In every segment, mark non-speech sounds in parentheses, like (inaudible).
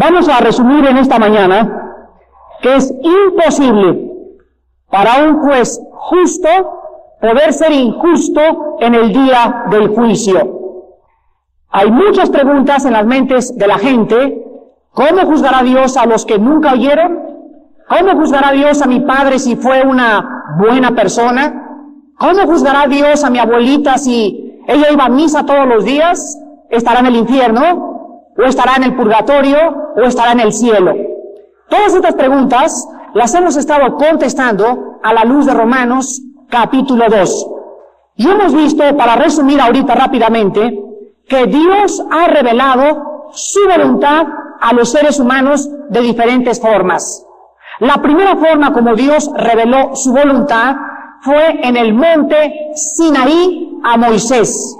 Vamos a resumir en esta mañana que es imposible para un juez justo poder ser injusto en el día del juicio. Hay muchas preguntas en las mentes de la gente. ¿Cómo juzgará Dios a los que nunca oyeron? ¿Cómo juzgará Dios a mi padre si fue una buena persona? ¿Cómo juzgará Dios a mi abuelita si ella iba a misa todos los días? ¿Estará en el infierno? ¿O estará en el purgatorio? ¿O estará en el cielo? Todas estas preguntas las hemos estado contestando a la luz de Romanos capítulo 2. Y hemos visto, para resumir ahorita rápidamente, que Dios ha revelado su voluntad a los seres humanos de diferentes formas. La primera forma como Dios reveló su voluntad fue en el monte Sinaí a Moisés.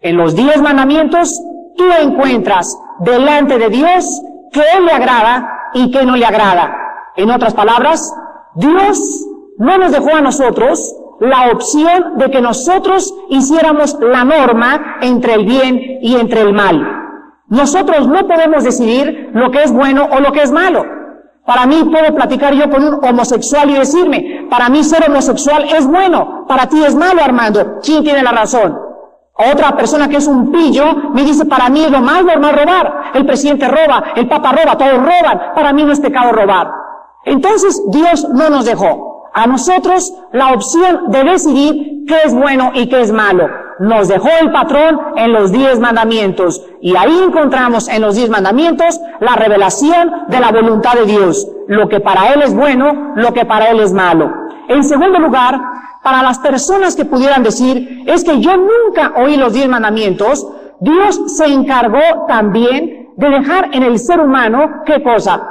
En los diez mandamientos tú encuentras delante de Dios que Él le agrada y que no le agrada. En otras palabras, Dios no nos dejó a nosotros la opción de que nosotros hiciéramos la norma entre el bien y entre el mal. Nosotros no podemos decidir lo que es bueno o lo que es malo. Para mí puedo platicar yo con un homosexual y decirme, para mí ser homosexual es bueno, para ti es malo, Armando. ¿Quién tiene la razón? Otra persona que es un pillo me dice, para mí es lo más normal robar. El presidente roba, el papa roba, todos roban. Para mí no es pecado robar. Entonces Dios no nos dejó a nosotros la opción de decidir qué es bueno y qué es malo. Nos dejó el patrón en los diez mandamientos y ahí encontramos en los diez mandamientos la revelación de la voluntad de Dios, lo que para Él es bueno, lo que para Él es malo. En segundo lugar, para las personas que pudieran decir, es que yo nunca oí los diez mandamientos, Dios se encargó también de dejar en el ser humano, ¿qué cosa?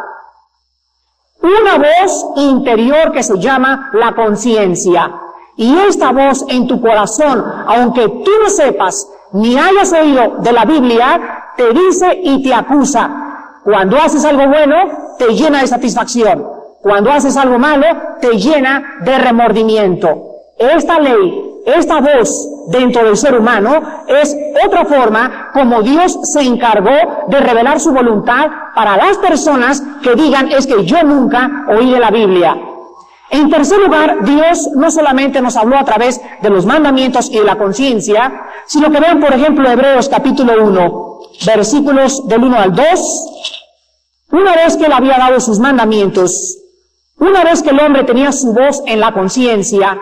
una voz interior que se llama la conciencia. Y esta voz en tu corazón, aunque tú no sepas ni hayas oído de la Biblia, te dice y te acusa. Cuando haces algo bueno, te llena de satisfacción. Cuando haces algo malo, te llena de remordimiento. Esta ley esta voz dentro del ser humano es otra forma como Dios se encargó de revelar su voluntad para las personas que digan es que yo nunca oí de la Biblia. En tercer lugar, Dios no solamente nos habló a través de los mandamientos y de la conciencia, sino que vean, por ejemplo, Hebreos capítulo 1, versículos del 1 al 2. Una vez que él había dado sus mandamientos, una vez que el hombre tenía su voz en la conciencia,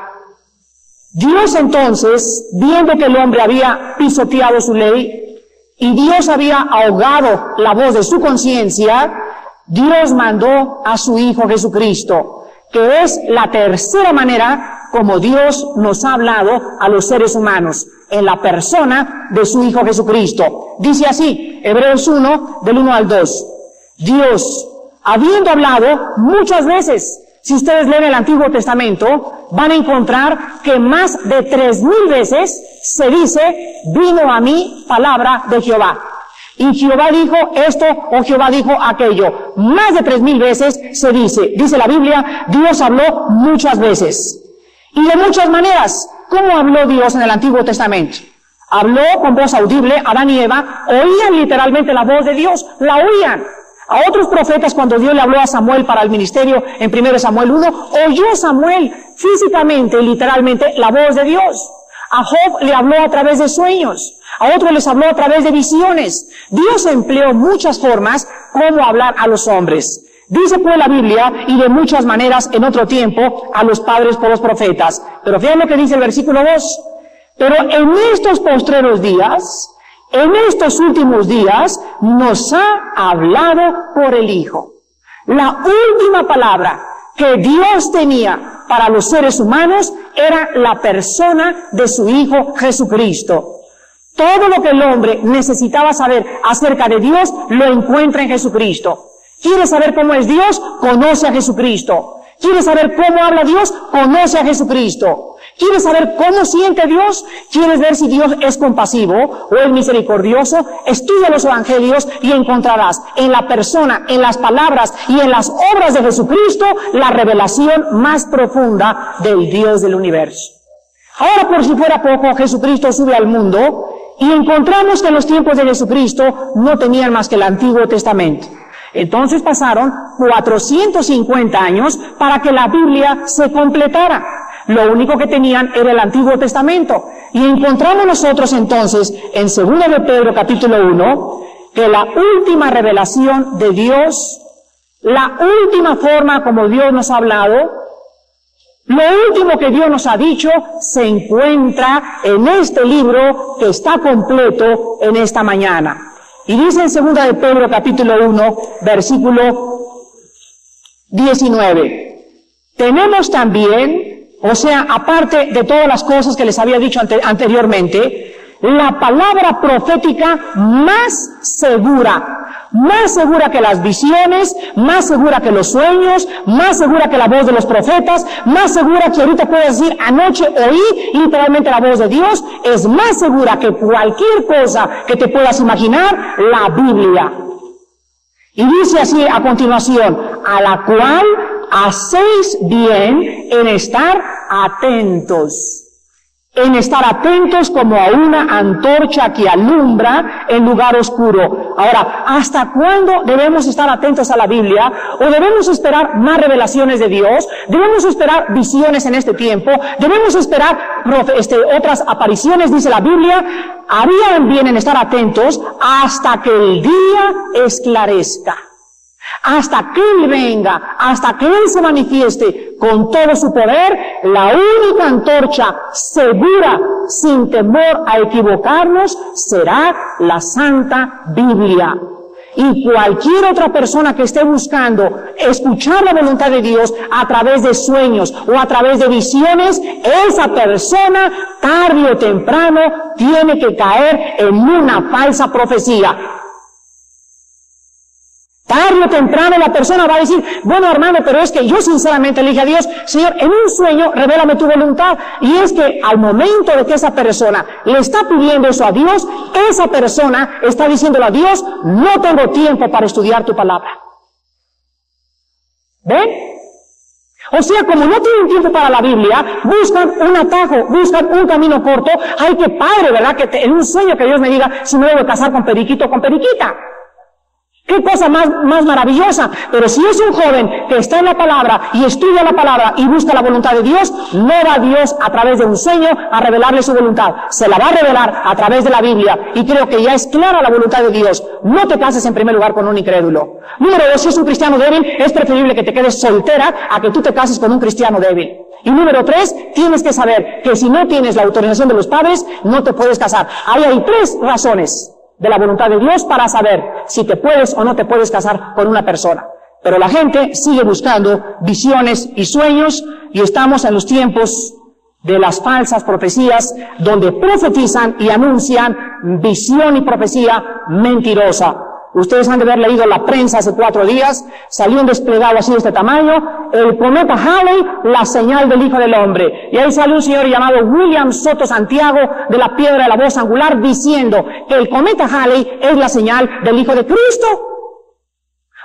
Dios entonces, viendo que el hombre había pisoteado su ley y Dios había ahogado la voz de su conciencia, Dios mandó a su Hijo Jesucristo, que es la tercera manera como Dios nos ha hablado a los seres humanos, en la persona de su Hijo Jesucristo. Dice así, Hebreos 1, del 1 al 2. Dios, habiendo hablado muchas veces si ustedes leen el Antiguo Testamento, van a encontrar que más de tres mil veces se dice, vino a mí palabra de Jehová. Y Jehová dijo esto o Jehová dijo aquello. Más de tres mil veces se dice, dice la Biblia, Dios habló muchas veces. Y de muchas maneras. ¿Cómo habló Dios en el Antiguo Testamento? Habló con voz audible, Adán y Eva oían literalmente la voz de Dios, la oían. A otros profetas, cuando Dios le habló a Samuel para el ministerio en 1 Samuel 1, oyó Samuel físicamente y literalmente la voz de Dios. A Job le habló a través de sueños. A otros les habló a través de visiones. Dios empleó muchas formas como hablar a los hombres. Dice pues la Biblia, y de muchas maneras en otro tiempo, a los padres por los profetas. Pero fíjense lo que dice el versículo 2. Pero en estos postreros días, en estos últimos días nos ha hablado por el Hijo. La última palabra que Dios tenía para los seres humanos era la persona de su Hijo Jesucristo. Todo lo que el hombre necesitaba saber acerca de Dios lo encuentra en Jesucristo. ¿Quiere saber cómo es Dios? Conoce a Jesucristo. ¿Quiere saber cómo habla Dios? Conoce a Jesucristo. ¿Quieres saber cómo siente Dios? ¿Quieres ver si Dios es compasivo o es misericordioso? Estudia los evangelios y encontrarás en la persona, en las palabras y en las obras de Jesucristo la revelación más profunda del Dios del universo. Ahora, por si fuera poco, Jesucristo sube al mundo y encontramos que en los tiempos de Jesucristo no tenían más que el Antiguo Testamento. Entonces pasaron 450 años para que la Biblia se completara. Lo único que tenían era el Antiguo Testamento. Y encontramos nosotros entonces en 2 de Pedro capítulo 1 que la última revelación de Dios, la última forma como Dios nos ha hablado, lo último que Dios nos ha dicho se encuentra en este libro que está completo en esta mañana. Y dice en segunda de Pedro capítulo 1, versículo 19. Tenemos también, o sea, aparte de todas las cosas que les había dicho anteriormente, la palabra profética más segura, más segura que las visiones, más segura que los sueños, más segura que la voz de los profetas, más segura que ahorita puedes decir anoche oí literalmente la voz de Dios, es más segura que cualquier cosa que te puedas imaginar, la Biblia. Y dice así a continuación, a la cual hacéis bien en estar atentos en estar atentos como a una antorcha que alumbra en lugar oscuro. Ahora, ¿hasta cuándo debemos estar atentos a la Biblia? ¿O debemos esperar más revelaciones de Dios? ¿Debemos esperar visiones en este tiempo? ¿Debemos esperar este, otras apariciones, dice la Biblia? Harían bien en estar atentos hasta que el día esclarezca hasta que Él venga, hasta que Él se manifieste con todo su poder, la única antorcha segura, sin temor a equivocarnos, será la Santa Biblia. Y cualquier otra persona que esté buscando escuchar la voluntad de Dios a través de sueños o a través de visiones, esa persona tarde o temprano tiene que caer en una falsa profecía. Tarde o temprano la persona va a decir, bueno hermano, pero es que yo sinceramente le a Dios, Señor, en un sueño revélame tu voluntad. Y es que al momento de que esa persona le está pidiendo eso a Dios, esa persona está diciéndole a Dios, no tengo tiempo para estudiar tu palabra. ¿Ven? O sea, como no tienen tiempo para la Biblia, buscan un atajo, buscan un camino corto. Ay, qué padre, ¿verdad? Que en un sueño que Dios me diga si me debo casar con periquito o con periquita. Qué cosa más, más maravillosa. Pero si es un joven que está en la palabra y estudia la palabra y busca la voluntad de Dios, no va Dios a través de un sueño a revelarle su voluntad. Se la va a revelar a través de la Biblia. Y creo que ya es clara la voluntad de Dios. No te cases en primer lugar con un incrédulo. Número dos, si es un cristiano débil, es preferible que te quedes soltera a que tú te cases con un cristiano débil. Y número tres, tienes que saber que si no tienes la autorización de los padres, no te puedes casar. Ahí hay tres razones de la voluntad de Dios para saber si te puedes o no te puedes casar con una persona. Pero la gente sigue buscando visiones y sueños y estamos en los tiempos de las falsas profecías donde profetizan y anuncian visión y profecía mentirosa. Ustedes han de haber leído la prensa hace cuatro días, salió un desplegado así de este tamaño, el cometa Halley, la señal del Hijo del Hombre. Y ahí sale un señor llamado William Soto Santiago de la Piedra de la Voz Angular diciendo que el cometa Halley es la señal del Hijo de Cristo.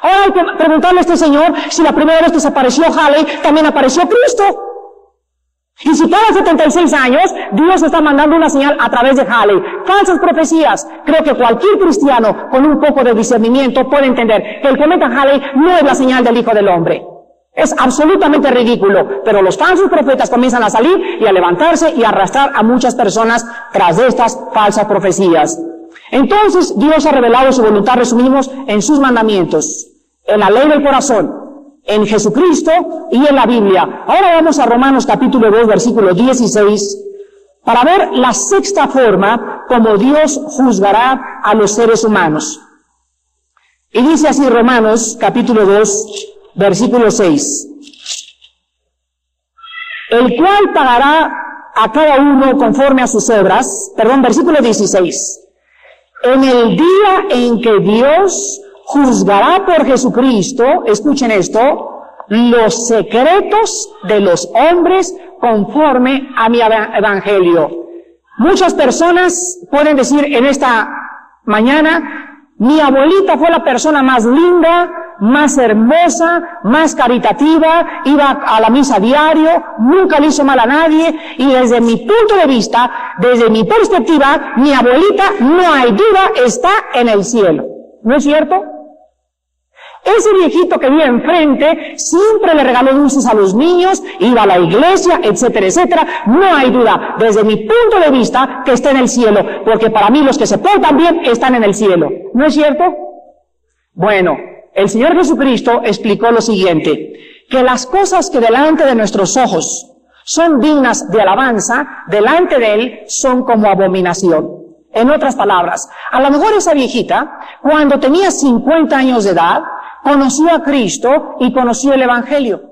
Ahora hay que preguntarle a este señor si la primera vez que se apareció Halley también apareció Cristo. Y si cada 76 años Dios está mandando una señal a través de Halley, falsas profecías, creo que cualquier cristiano con un poco de discernimiento puede entender que el cometa Halley no es la señal del Hijo del Hombre. Es absolutamente ridículo, pero los falsos profetas comienzan a salir y a levantarse y arrastrar a muchas personas tras de estas falsas profecías. Entonces Dios ha revelado su voluntad, resumimos, en sus mandamientos, en la ley del corazón, en Jesucristo y en la Biblia. Ahora vamos a Romanos capítulo 2, versículo 16, para ver la sexta forma como Dios juzgará a los seres humanos. Y dice así Romanos capítulo 2, versículo 6. El cual pagará a cada uno conforme a sus obras, perdón, versículo 16. En el día en que Dios juzgará por Jesucristo, escuchen esto, los secretos de los hombres conforme a mi evangelio. Muchas personas pueden decir en esta mañana, mi abuelita fue la persona más linda, más hermosa, más caritativa, iba a la misa diario, nunca le hizo mal a nadie y desde mi punto de vista, desde mi perspectiva, mi abuelita, no hay duda, está en el cielo. ¿No es cierto? Ese viejito que vive enfrente siempre le regaló dulces a los niños, iba a la iglesia, etcétera, etcétera. No hay duda, desde mi punto de vista, que está en el cielo, porque para mí los que se portan bien están en el cielo. ¿No es cierto? Bueno, el Señor Jesucristo explicó lo siguiente, que las cosas que delante de nuestros ojos son dignas de alabanza, delante de Él son como abominación. En otras palabras, a lo mejor esa viejita, cuando tenía 50 años de edad, conoció a Cristo y conoció el Evangelio.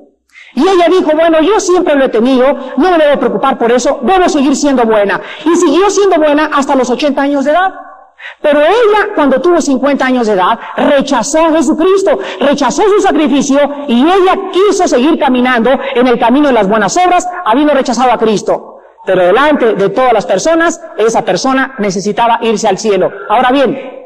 Y ella dijo, bueno, yo siempre lo he tenido, no me debo preocupar por eso, debo seguir siendo buena. Y siguió siendo buena hasta los 80 años de edad. Pero ella, cuando tuvo 50 años de edad, rechazó a Jesucristo, rechazó su sacrificio y ella quiso seguir caminando en el camino de las buenas obras, habiendo rechazado a Cristo. Pero delante de todas las personas, esa persona necesitaba irse al cielo. Ahora bien,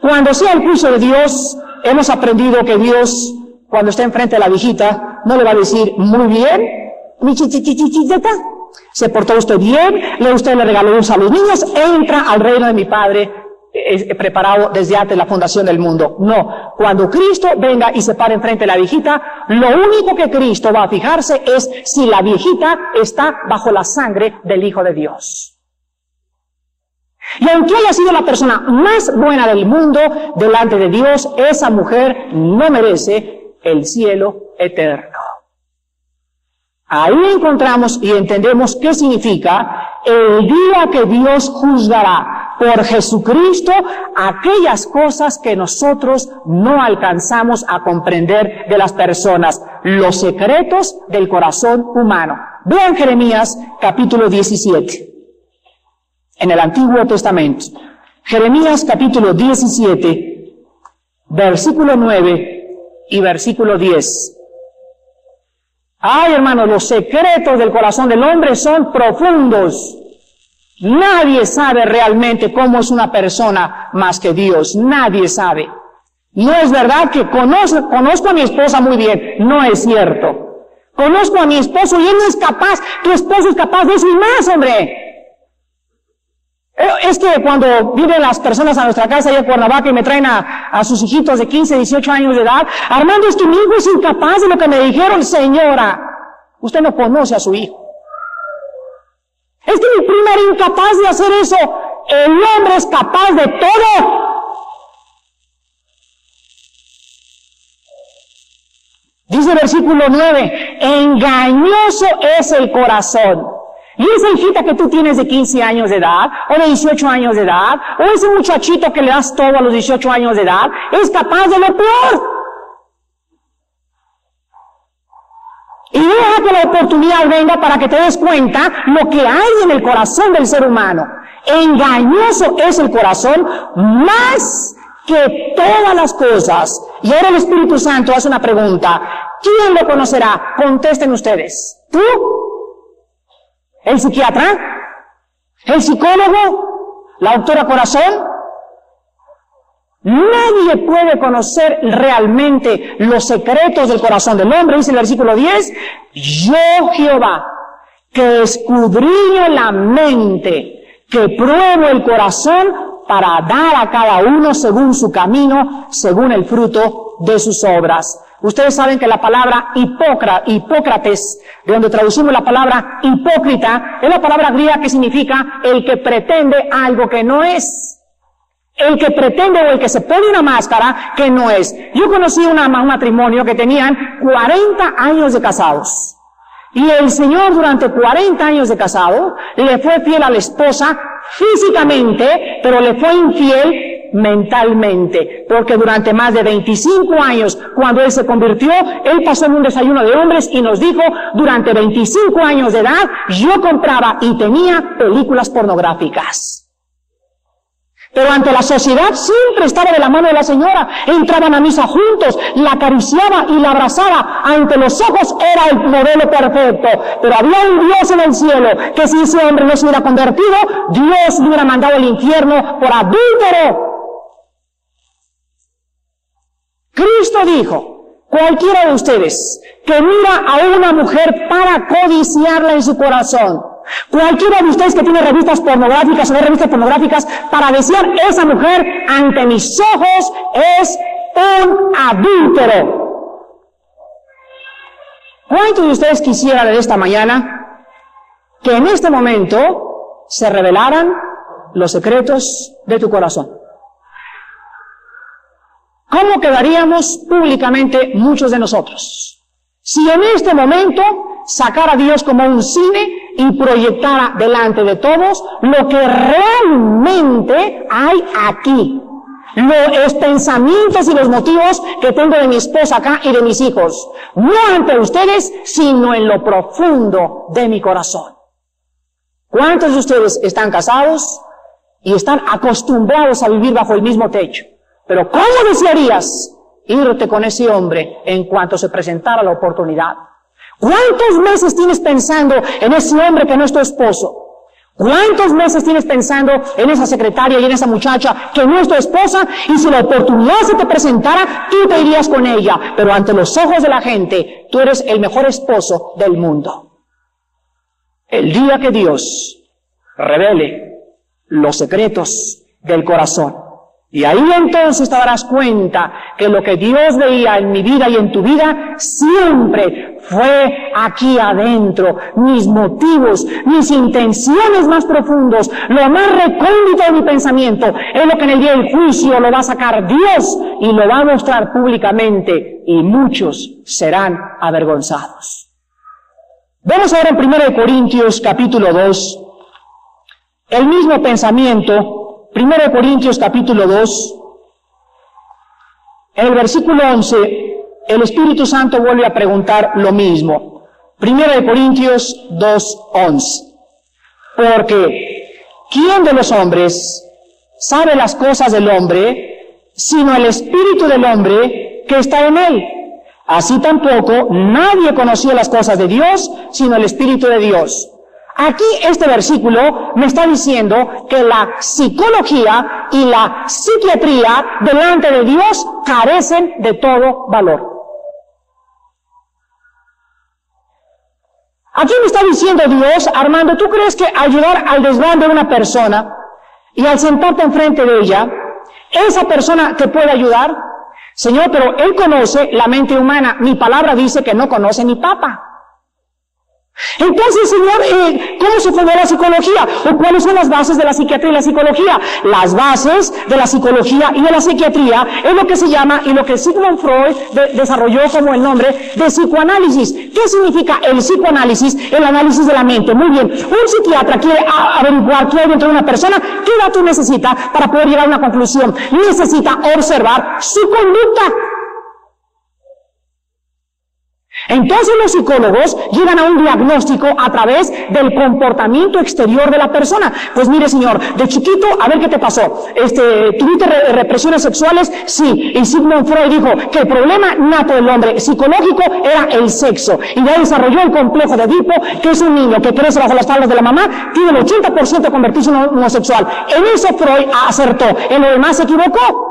cuando sea el juicio de Dios, hemos aprendido que Dios, cuando está enfrente de la viejita, no le va a decir, muy bien, mi chichichichichita, se portó usted bien, le usted le regaló un los niños, entra al reino de mi Padre preparado desde antes de la fundación del mundo. No, cuando Cristo venga y se pare enfrente de la viejita, lo único que Cristo va a fijarse es si la viejita está bajo la sangre del Hijo de Dios. Y aunque haya sido la persona más buena del mundo delante de Dios, esa mujer no merece el cielo eterno. Ahí encontramos y entendemos qué significa el día que Dios juzgará por Jesucristo aquellas cosas que nosotros no alcanzamos a comprender de las personas, los secretos del corazón humano. Vean Jeremías capítulo 17, en el Antiguo Testamento. Jeremías capítulo 17, versículo 9 y versículo 10. Ay, hermano, los secretos del corazón del hombre son profundos. Nadie sabe realmente cómo es una persona más que Dios. Nadie sabe. No es verdad que conozco, conozco a mi esposa muy bien. No es cierto. Conozco a mi esposo y él no es capaz. Tu esposo es capaz de eso y más, hombre. Eh, es que cuando vienen las personas a nuestra casa allá en Cuernavaca y me traen a, sus hijitos de 15, 18 años de edad, Armando, es que mi hijo es incapaz de lo que me dijeron, señora. Usted no conoce a su hijo. Es que mi prima era incapaz de hacer eso. El hombre es capaz de todo. Dice el versículo 9, engañoso es el corazón esa hijita que tú tienes de 15 años de edad, o de 18 años de edad, o ese muchachito que le das todo a los 18 años de edad, es capaz de lo peor. Y deja que la oportunidad venga para que te des cuenta lo que hay en el corazón del ser humano. Engañoso es el corazón más que todas las cosas. Y ahora el Espíritu Santo hace una pregunta. ¿Quién lo conocerá? Contesten ustedes. ¿Tú? ¿El psiquiatra? ¿El psicólogo? ¿La doctora Corazón? Nadie puede conocer realmente los secretos del corazón del hombre, dice el versículo 10. Yo Jehová, que escudriño la mente, que pruebo el corazón para dar a cada uno según su camino, según el fruto de sus obras. Ustedes saben que la palabra Hipócrates, de donde traducimos la palabra hipócrita, es la palabra griega que significa el que pretende algo que no es. El que pretende o el que se pone una máscara que no es. Yo conocí un matrimonio que tenían 40 años de casados. Y el Señor durante 40 años de casado le fue fiel a la esposa físicamente, pero le fue infiel mentalmente, porque durante más de 25 años, cuando él se convirtió, él pasó en un desayuno de hombres y nos dijo, durante 25 años de edad, yo compraba y tenía películas pornográficas. Pero ante la sociedad siempre estaba de la mano de la señora. Entraban a misa juntos, la acariciaba y la abrazaba. Ante los ojos era el modelo perfecto. Pero había un Dios en el cielo que si ese hombre no se hubiera convertido, Dios le hubiera mandado al infierno por adúltero. Cristo dijo, cualquiera de ustedes que mira a una mujer para codiciarla en su corazón, cualquiera de ustedes que tiene revistas pornográficas o no revistas pornográficas para desear esa mujer ante mis ojos es un adúltero. ¿Cuántos de ustedes quisieran en esta mañana que en este momento se revelaran los secretos de tu corazón? ¿Cómo quedaríamos públicamente muchos de nosotros? Si en este momento sacara a Dios como un cine y proyectara delante de todos lo que realmente hay aquí. Los pensamientos y los motivos que tengo de mi esposa acá y de mis hijos. No ante ustedes, sino en lo profundo de mi corazón. ¿Cuántos de ustedes están casados y están acostumbrados a vivir bajo el mismo techo? Pero ¿cómo desearías irte con ese hombre en cuanto se presentara la oportunidad? ¿Cuántos meses tienes pensando en ese hombre que no es tu esposo? ¿Cuántos meses tienes pensando en esa secretaria y en esa muchacha que no es tu esposa? Y si la oportunidad se te presentara, tú te irías con ella. Pero ante los ojos de la gente, tú eres el mejor esposo del mundo. El día que Dios revele los secretos del corazón, y ahí entonces te darás cuenta que lo que Dios veía en mi vida y en tu vida siempre fue aquí adentro. Mis motivos, mis intenciones más profundos, lo más recóndito de mi pensamiento, es lo que en el día del juicio lo va a sacar Dios y lo va a mostrar públicamente y muchos serán avergonzados. Vamos ahora en 1 Corintios capítulo 2, el mismo pensamiento Primero de Corintios capítulo 2, en el versículo 11, el Espíritu Santo vuelve a preguntar lo mismo. Primero de Corintios 2, 11. Porque, ¿quién de los hombres sabe las cosas del hombre, sino el Espíritu del hombre que está en él? Así tampoco nadie conoció las cosas de Dios, sino el Espíritu de Dios. Aquí este versículo me está diciendo que la psicología y la psiquiatría delante de Dios carecen de todo valor. Aquí me está diciendo Dios, Armando, ¿tú crees que ayudar al desván de una persona y al sentarte enfrente de ella, esa persona te puede ayudar? Señor, pero Él conoce la mente humana. Mi palabra dice que no conoce ni papa. Entonces, Señor, eh, ¿cómo se formó la psicología? ¿O cuáles son las bases de la psiquiatría y la psicología? Las bases de la psicología y de la psiquiatría es lo que se llama y lo que Sigmund Freud desarrolló como el nombre de psicoanálisis. ¿Qué significa el psicoanálisis? El análisis de la mente. Muy bien. Un psiquiatra quiere averiguar qué hay dentro de una persona, qué datos necesita para poder llegar a una conclusión. Necesita observar su conducta. Entonces los psicólogos llegan a un diagnóstico a través del comportamiento exterior de la persona. Pues mire señor, de chiquito, a ver qué te pasó. Este, ¿Tuviste represiones sexuales? Sí. Y Sigmund Freud dijo que el problema nato del hombre psicológico era el sexo. Y ya desarrolló el complejo de Edipo, que es un niño que crece bajo las tablas de la mamá, tiene el 80% de convertirse en homosexual. En eso Freud acertó, en lo demás se equivocó.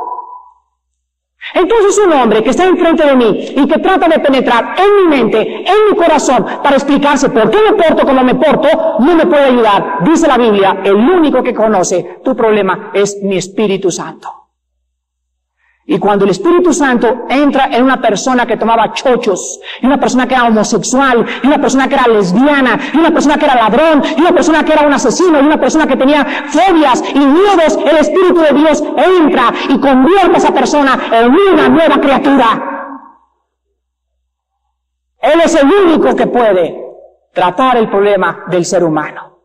Entonces un hombre que está enfrente de mí y que trata de penetrar en mi mente, en mi corazón, para explicarse por qué me porto como me porto, no me puede ayudar. Dice la Biblia, el único que conoce tu problema es mi Espíritu Santo. Y cuando el Espíritu Santo entra en una persona que tomaba chochos, y una persona que era homosexual, y una persona que era lesbiana, y una persona que era ladrón, y una persona que era un asesino, y una persona que tenía fobias y miedos, el Espíritu de Dios entra y convierte a esa persona en una nueva criatura. Él es el único que puede tratar el problema del ser humano.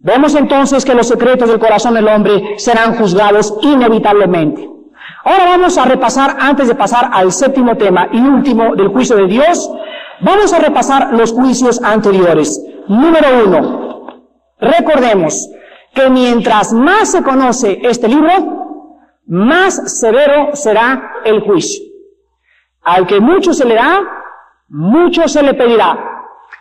Vemos entonces que los secretos del corazón del hombre serán juzgados inevitablemente. Ahora vamos a repasar, antes de pasar al séptimo tema y último del juicio de Dios, vamos a repasar los juicios anteriores. Número uno, recordemos que mientras más se conoce este libro, más severo será el juicio. Al que mucho se le da, mucho se le pedirá.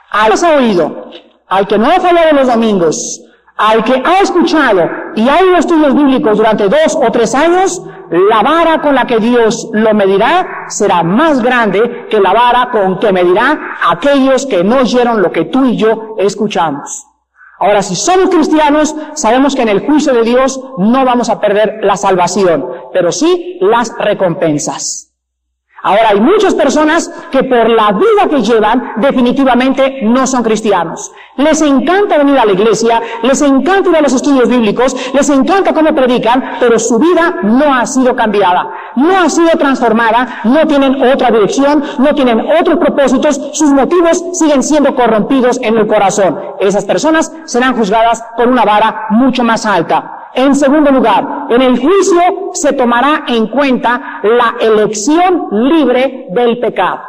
Al que ha oído, al que no ha fallado los domingos, al que ha escuchado y ha ido estudios bíblicos durante dos o tres años, la vara con la que Dios lo medirá será más grande que la vara con que medirá aquellos que no oyeron lo que tú y yo escuchamos. Ahora, si somos cristianos, sabemos que en el juicio de Dios no vamos a perder la salvación. pero sí las recompensas. Ahora hay muchas personas que por la vida que llevan definitivamente no son cristianos. Les encanta venir a la iglesia, les encanta ir a los estudios bíblicos, les encanta cómo predican, pero su vida no ha sido cambiada, no ha sido transformada, no tienen otra dirección, no tienen otros propósitos, sus motivos siguen siendo corrompidos en el corazón. Esas personas serán juzgadas por una vara mucho más alta. En segundo lugar, en el juicio se tomará en cuenta la elección libre del pecado.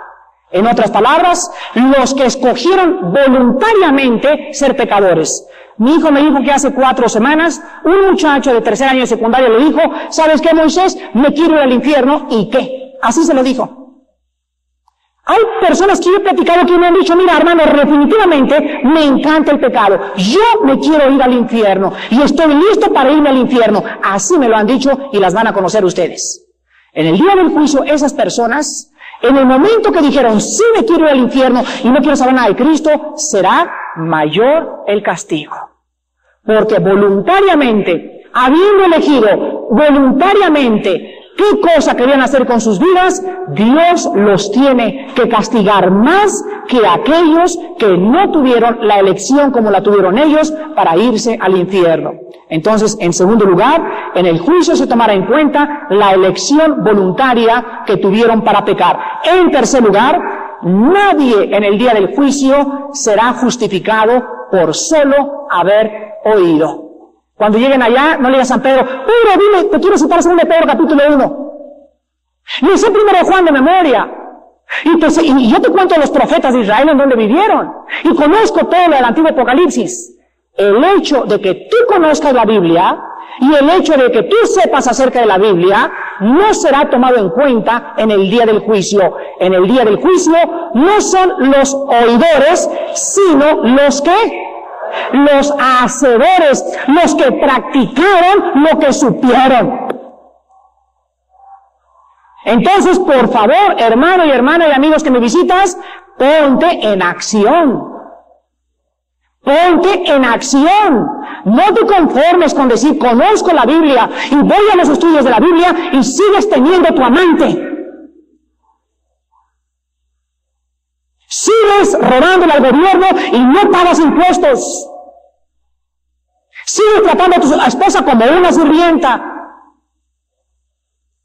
En otras palabras, los que escogieron voluntariamente ser pecadores. Mi hijo me dijo que hace cuatro semanas un muchacho de tercer año de secundaria le dijo, ¿sabes qué, Moisés? Me quiero ir al infierno. ¿Y qué? Así se lo dijo. Hay personas que yo he platicado que me han dicho, mira hermano, definitivamente me encanta el pecado. Yo me quiero ir al infierno y estoy listo para irme al infierno. Así me lo han dicho y las van a conocer ustedes. En el día del juicio, esas personas, en el momento que dijeron, sí me quiero ir al infierno y no quiero saber nada de Cristo, será mayor el castigo. Porque voluntariamente, habiendo elegido voluntariamente qué cosa querían hacer con sus vidas, Dios los tiene que castigar más que aquellos que no tuvieron la elección como la tuvieron ellos para irse al infierno. Entonces, en segundo lugar, en el juicio se tomará en cuenta la elección voluntaria que tuvieron para pecar. En tercer lugar, nadie en el día del juicio será justificado por solo haber oído. Cuando lleguen allá, no le digas a San Pedro, Pedro, dime, te quiero citar de Pedro capítulo 1. Le sé primero Juan de memoria. Y, y, yo te cuento los profetas de Israel en donde vivieron. Y conozco todo lo del antiguo Apocalipsis. El hecho de que tú conozcas la Biblia y el hecho de que tú sepas acerca de la Biblia no será tomado en cuenta en el día del juicio. En el día del juicio no son los oidores, sino los que los hacedores, los que practicaron lo que supieron. Entonces, por favor, hermano y hermana y amigos que me visitas, ponte en acción. Ponte en acción. No te conformes con decir, conozco la Biblia y voy a los estudios de la Biblia y sigues teniendo tu amante. Al gobierno y no pagas impuestos. Sigues tratando a tu esposa como una sirvienta.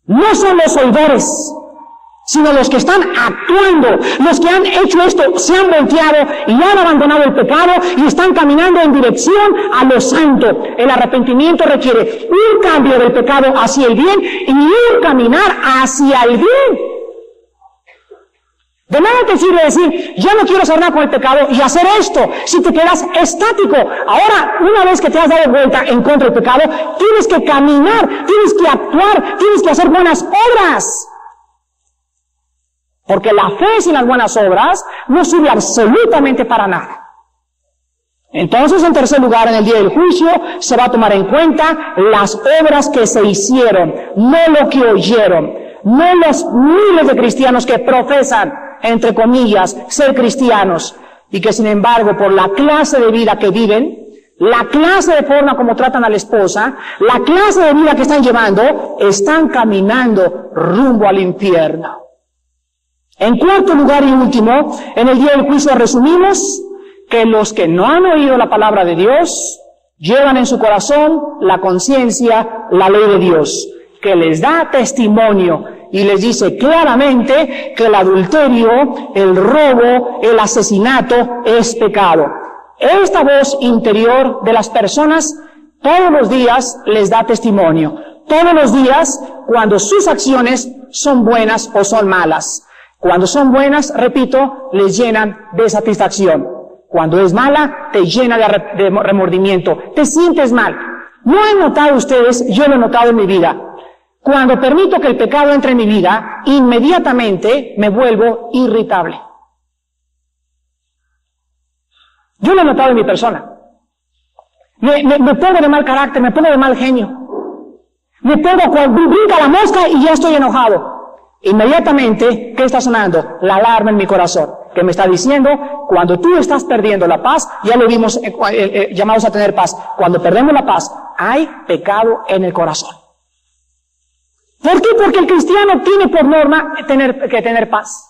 No son los oidores, sino los que están actuando, los que han hecho esto, se han volteado y han abandonado el pecado y están caminando en dirección a lo santo. El arrepentimiento requiere un cambio del pecado hacia el bien y un caminar hacia el bien. De nada te sirve decir, yo no quiero hacer nada con el pecado y hacer esto si te quedas estático. Ahora, una vez que te has dado vuelta en contra del pecado, tienes que caminar, tienes que actuar, tienes que hacer buenas obras. Porque la fe sin las buenas obras no sirve absolutamente para nada. Entonces, en tercer lugar, en el día del juicio, se va a tomar en cuenta las obras que se hicieron, no lo que oyeron, no los miles de cristianos que profesan entre comillas, ser cristianos y que sin embargo por la clase de vida que viven, la clase de forma como tratan a la esposa, la clase de vida que están llevando, están caminando rumbo al infierno. En cuarto lugar y último, en el día del juicio resumimos que los que no han oído la palabra de Dios llevan en su corazón la conciencia, la ley de Dios, que les da testimonio y les dice claramente que el adulterio, el robo, el asesinato es pecado. Esta voz interior de las personas todos los días les da testimonio. Todos los días cuando sus acciones son buenas o son malas. Cuando son buenas, repito, les llenan de satisfacción. Cuando es mala, te llena de remordimiento. Te sientes mal. ¿No han notado ustedes? Yo lo he notado en mi vida. Cuando permito que el pecado entre en mi vida, inmediatamente me vuelvo irritable. Yo lo he notado en mi persona. Me, pongo de mal carácter, me pongo de mal genio. Me pongo, cuando brinca la mosca y ya estoy enojado. Inmediatamente, ¿qué está sonando? La alarma en mi corazón, que me está diciendo, cuando tú estás perdiendo la paz, ya lo vimos eh, eh, eh, llamados a tener paz, cuando perdemos la paz, hay pecado en el corazón. ¿Por qué? Porque el cristiano tiene por norma tener, que tener paz.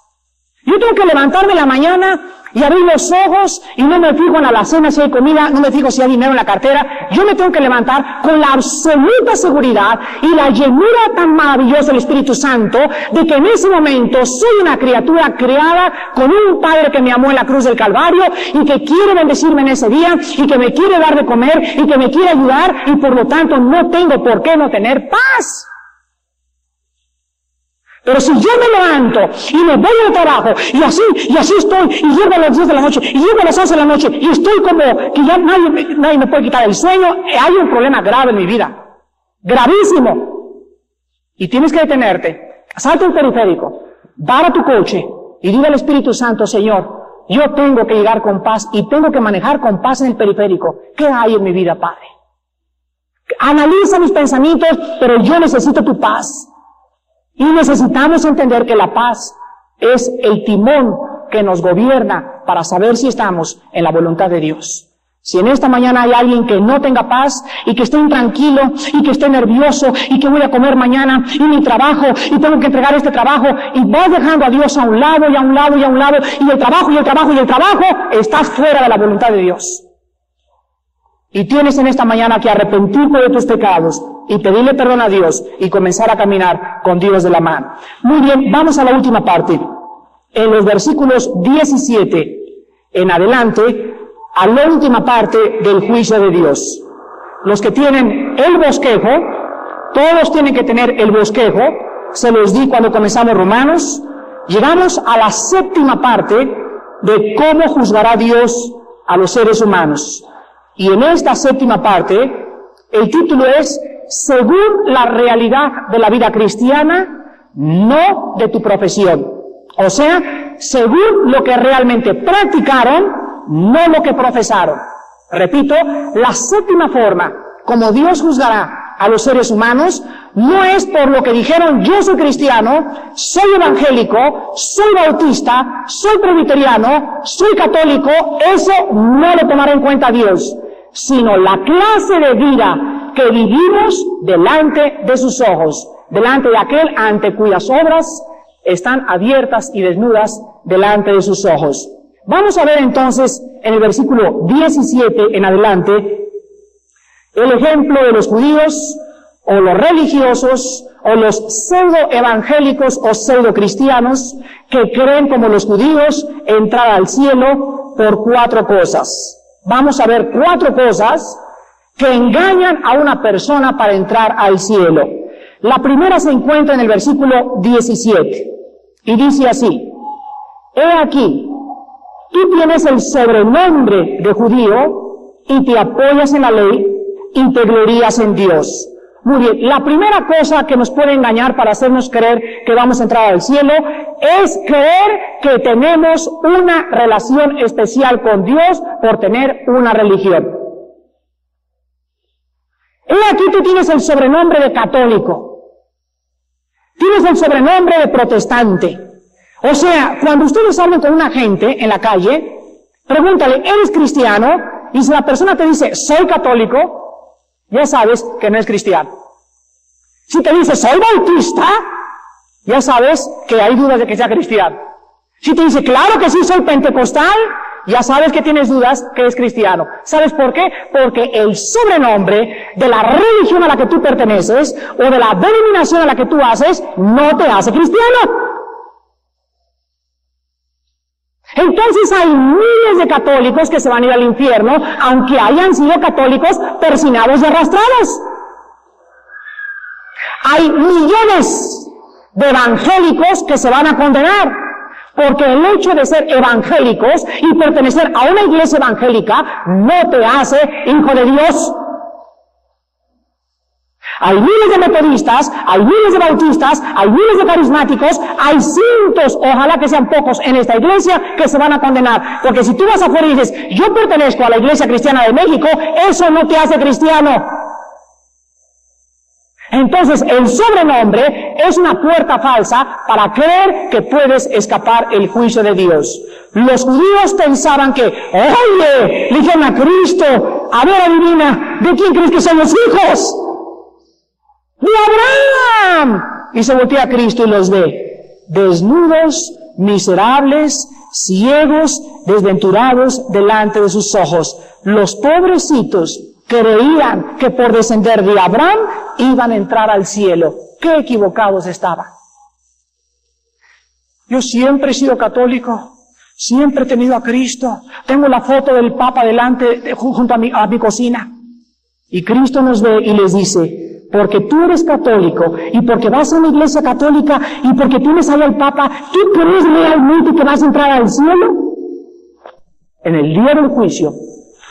Yo tengo que levantarme la mañana y abrir los ojos y no me fijo en la alacena si hay comida, no me fijo si hay dinero en la cartera. Yo me tengo que levantar con la absoluta seguridad y la llenura tan maravillosa del Espíritu Santo de que en ese momento soy una criatura creada con un Padre que me amó en la cruz del Calvario y que quiere bendecirme en ese día y que me quiere dar de comer y que me quiere ayudar y por lo tanto no tengo por qué no tener paz. Pero si yo me levanto y me voy al trabajo y así, y así estoy, y llego a las 10 de la noche, y llego a las 11 de la noche, y estoy como que ya nadie, nadie me puede quitar el sueño, hay un problema grave en mi vida. Gravísimo. Y tienes que detenerte. Salta el periférico, para tu coche y diga al Espíritu Santo, Señor, yo tengo que llegar con paz y tengo que manejar con paz en el periférico. ¿Qué hay en mi vida, Padre? Analiza mis pensamientos, pero yo necesito tu paz. Y necesitamos entender que la paz es el timón que nos gobierna para saber si estamos en la voluntad de Dios. Si en esta mañana hay alguien que no tenga paz y que esté intranquilo y que esté nervioso y que voy a comer mañana y mi trabajo y tengo que entregar este trabajo y vas dejando a Dios a un lado y a un lado y a un lado y el trabajo y el trabajo y el trabajo, estás fuera de la voluntad de Dios. Y tienes en esta mañana que arrepentirte de tus pecados y pedirle perdón a Dios y comenzar a caminar con Dios de la mano. Muy bien, vamos a la última parte. En los versículos 17 en adelante, a la última parte del juicio de Dios. Los que tienen el bosquejo, todos tienen que tener el bosquejo, se los di cuando comenzamos Romanos, llegamos a la séptima parte de cómo juzgará Dios a los seres humanos. Y en esta séptima parte, el título es Según la realidad de la vida cristiana, no de tu profesión. O sea, según lo que realmente practicaron, no lo que profesaron. Repito, la séptima forma como Dios juzgará a los seres humanos no es por lo que dijeron yo soy cristiano, soy evangélico, soy bautista, soy presbiteriano, soy católico, eso no lo tomará en cuenta Dios sino la clase de vida que vivimos delante de sus ojos, delante de aquel ante cuyas obras están abiertas y desnudas delante de sus ojos. Vamos a ver entonces en el versículo 17 en adelante el ejemplo de los judíos o los religiosos o los pseudo evangélicos o pseudo cristianos que creen como los judíos entrar al cielo por cuatro cosas vamos a ver cuatro cosas que engañan a una persona para entrar al cielo. La primera se encuentra en el versículo 17 y dice así, He aquí, tú tienes el sobrenombre de judío y te apoyas en la ley y te glorías en Dios. Muy bien, la primera cosa que nos puede engañar para hacernos creer que vamos a entrar al cielo es creer que tenemos una relación especial con Dios por tener una religión. Y aquí tú tienes el sobrenombre de católico. Tienes el sobrenombre de protestante. O sea, cuando ustedes hablan con una gente en la calle, pregúntale, ¿eres cristiano? Y si la persona te dice, soy católico, ya sabes que no es cristiano. Si te dice, soy bautista, ya sabes que hay dudas de que sea cristiano. Si te dice, claro que sí, soy pentecostal, ya sabes que tienes dudas que es cristiano. ¿Sabes por qué? Porque el sobrenombre de la religión a la que tú perteneces o de la denominación a la que tú haces no te hace cristiano. Entonces hay miles de católicos que se van a ir al infierno, aunque hayan sido católicos persinados y arrastrados. Hay millones de evangélicos que se van a condenar, porque el hecho de ser evangélicos y pertenecer a una iglesia evangélica no te hace hijo de Dios. Hay miles de metodistas, hay miles de bautistas, hay miles de carismáticos, hay cientos, ojalá que sean pocos en esta iglesia, que se van a condenar. Porque si tú vas afuera y dices, yo pertenezco a la iglesia cristiana de México, eso no te hace cristiano. Entonces, el sobrenombre es una puerta falsa para creer que puedes escapar el juicio de Dios. Los judíos pensaban que, oye, dijeron a Cristo, a ver, adivina, ¿de quién crees que son los hijos? de Abraham. y se voltea a Cristo y los ve, desnudos, miserables, ciegos, desventurados delante de sus ojos. Los pobrecitos creían que por descender de Abraham iban a entrar al cielo. Qué equivocados estaban. Yo siempre he sido católico, siempre he tenido a Cristo, tengo la foto del Papa delante, junto a mi, cocina. Y Cristo nos ve y les dice, porque tú eres católico y porque vas a una iglesia católica y porque tienes ahí al Papa, ¿tú crees realmente que vas a entrar al cielo? En el día del juicio,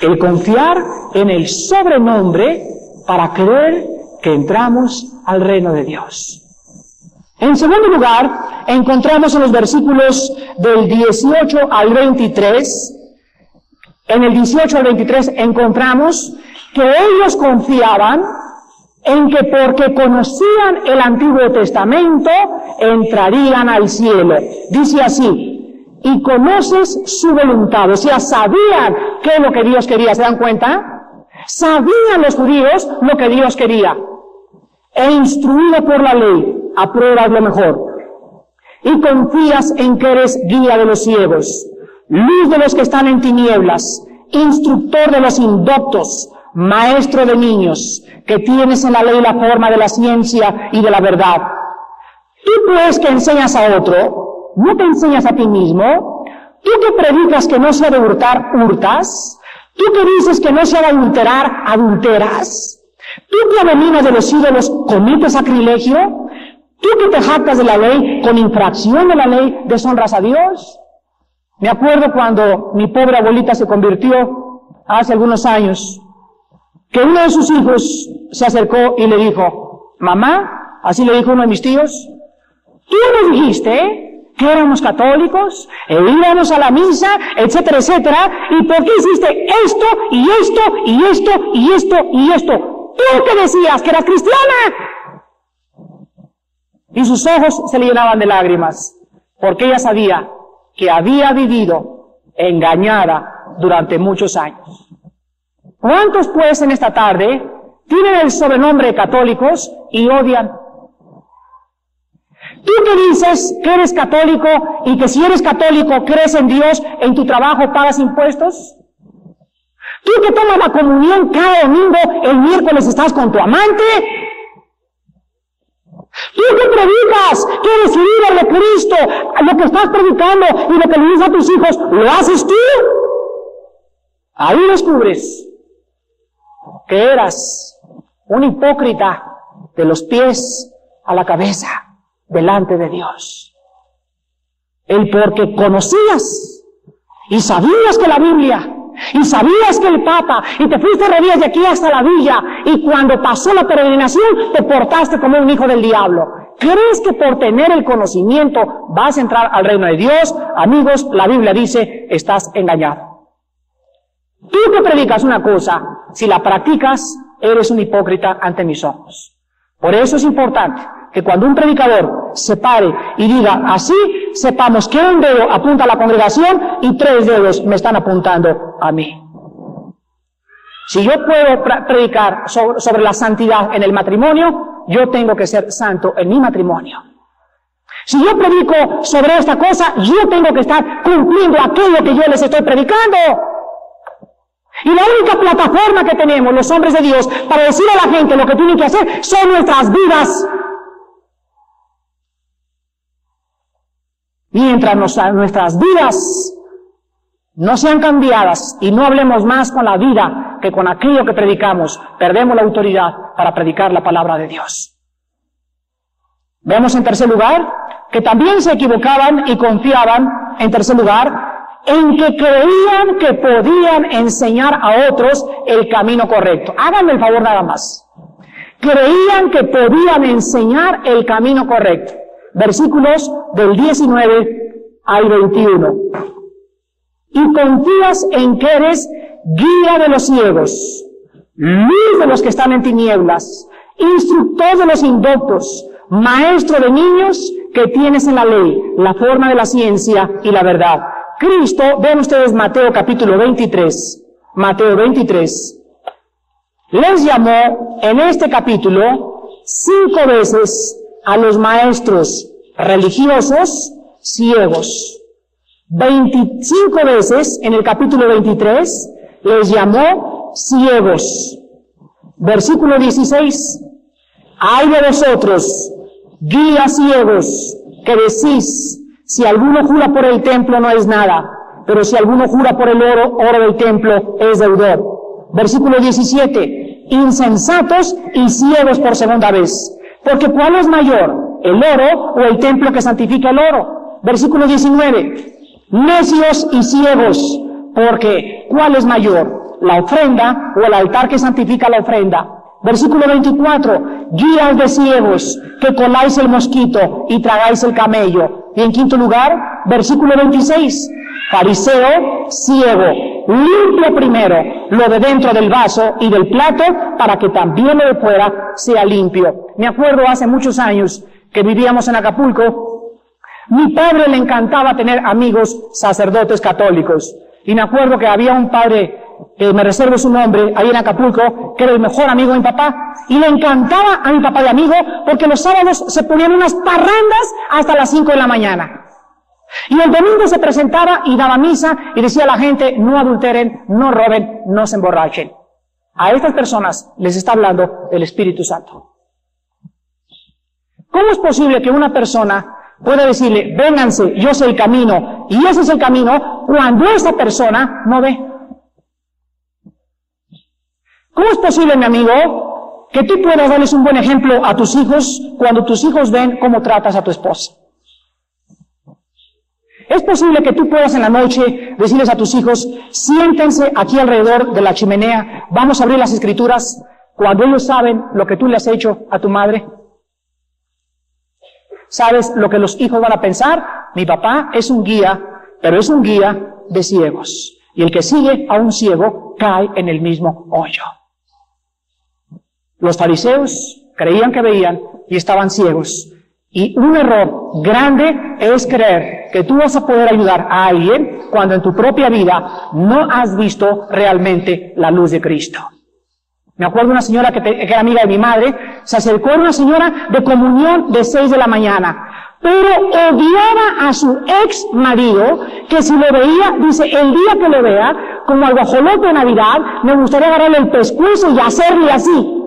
el confiar en el sobrenombre para creer que entramos al reino de Dios. En segundo lugar, encontramos en los versículos del 18 al 23, en el 18 al 23 encontramos que ellos confiaban en que porque conocían el Antiguo Testamento entrarían al cielo. Dice así, y conoces su voluntad, o sea, sabían qué es lo que Dios quería, ¿se dan cuenta? Sabían los judíos lo que Dios quería. E instruido por la ley, apruebas lo mejor. Y confías en que eres guía de los ciegos, luz de los que están en tinieblas, instructor de los indoctos, maestro de niños, que tienes en la ley la forma de la ciencia y de la verdad. Tú pues que enseñas a otro, ¿no te enseñas a ti mismo? Tú que predicas que no se ha de hurtar, hurtas. Tú que dices que no se ha de adulterar, adulteras. Tú que abominas de los ídolos, cometes sacrilegio. Tú que te jactas de la ley, con infracción de la ley, deshonras a Dios. Me acuerdo cuando mi pobre abuelita se convirtió hace algunos años que uno de sus hijos se acercó y le dijo, mamá, así le dijo uno de mis tíos, tú me dijiste que éramos católicos, e íbamos a la misa, etcétera, etcétera, y por qué hiciste esto, y esto, y esto, y esto, y esto. Tú que decías que eras cristiana. Y sus ojos se le llenaban de lágrimas, porque ella sabía que había vivido engañada durante muchos años. ¿Cuántos pues en esta tarde tienen el sobrenombre de católicos y odian? Tú que dices que eres católico y que si eres católico crees en Dios, en tu trabajo pagas impuestos. Tú que tomas la comunión cada domingo, el miércoles estás con tu amante. Tú que predicas que eres líder de Cristo, lo que estás predicando y lo que le dices a tus hijos, ¿lo haces tú? Ahí descubres que eras un hipócrita de los pies a la cabeza delante de Dios. El porque conocías y sabías que la Biblia y sabías que el Papa y te fuiste rodillas de aquí hasta la villa y cuando pasó la peregrinación te portaste como un hijo del diablo. ¿Crees que por tener el conocimiento vas a entrar al reino de Dios? Amigos, la Biblia dice, estás engañado. Tú que predicas una cosa, si la practicas, eres un hipócrita ante mis ojos. Por eso es importante que cuando un predicador se pare y diga así, sepamos que un dedo apunta a la congregación y tres dedos me están apuntando a mí. Si yo puedo predicar sobre, la santidad en el matrimonio, yo tengo que ser santo en mi matrimonio. Si yo predico sobre esta cosa, yo tengo que estar cumpliendo aquello que yo les estoy predicando. Y la única plataforma que tenemos los hombres de Dios para decirle a la gente lo que tienen que hacer son nuestras vidas. Mientras nuestras vidas no sean cambiadas y no hablemos más con la vida que con aquello que predicamos, perdemos la autoridad para predicar la palabra de Dios. Vemos en tercer lugar que también se equivocaban y confiaban, en tercer lugar, en que creían que podían enseñar a otros el camino correcto. Háganme el favor nada más. Creían que podían enseñar el camino correcto. Versículos del 19 al 21. Y confías en que eres guía de los ciegos, luz de los que están en tinieblas, instructor de los indoctos, maestro de niños que tienes en la ley, la forma de la ciencia y la verdad Cristo, ven ustedes Mateo capítulo 23, Mateo 23, les llamó en este capítulo cinco veces a los maestros religiosos ciegos. 25 veces en el capítulo 23 les llamó ciegos. Versículo 16. Hay de vosotros, guías ciegos, que decís, si alguno jura por el templo no es nada, pero si alguno jura por el oro, oro del templo es deudor. Versículo 17. Insensatos y ciegos por segunda vez. Porque ¿cuál es mayor? ¿El oro o el templo que santifica el oro? Versículo 19. Necios y ciegos. Porque ¿cuál es mayor? ¿La ofrenda o el altar que santifica la ofrenda? Versículo 24, guías de ciegos, que coláis el mosquito y tragáis el camello. Y en quinto lugar, versículo 26, fariseo, ciego, limpia primero lo de dentro del vaso y del plato para que también lo de fuera sea limpio. Me acuerdo hace muchos años que vivíamos en Acapulco, mi padre le encantaba tener amigos sacerdotes católicos. Y me acuerdo que había un padre que me reservo su nombre, ahí en Acapulco, que era el mejor amigo de mi papá, y le encantaba a mi papá de amigo, porque los sábados se ponían unas parrandas hasta las 5 de la mañana. Y el domingo se presentaba y daba misa y decía a la gente, no adulteren, no roben, no se emborrachen. A estas personas les está hablando el Espíritu Santo. ¿Cómo es posible que una persona pueda decirle, vénganse, yo soy el camino, y ese es el camino, cuando esa persona no ve? ¿Cómo es posible, mi amigo, que tú puedas darles un buen ejemplo a tus hijos cuando tus hijos ven cómo tratas a tu esposa? Es posible que tú puedas en la noche decirles a tus hijos, siéntense aquí alrededor de la chimenea, vamos a abrir las escrituras, cuando ellos saben lo que tú le has hecho a tu madre. ¿Sabes lo que los hijos van a pensar? Mi papá es un guía, pero es un guía de ciegos. Y el que sigue a un ciego cae en el mismo hoyo. Los fariseos creían que veían y estaban ciegos. Y un error grande es creer que tú vas a poder ayudar a alguien cuando en tu propia vida no has visto realmente la luz de Cristo. Me acuerdo una señora que, que, era amiga de mi madre, se acercó a una señora de comunión de seis de la mañana, pero odiaba a su ex marido, que si lo veía, dice, el día que lo vea, como al guajolote de Navidad, me gustaría agarrarle el pescuezo y hacerle así.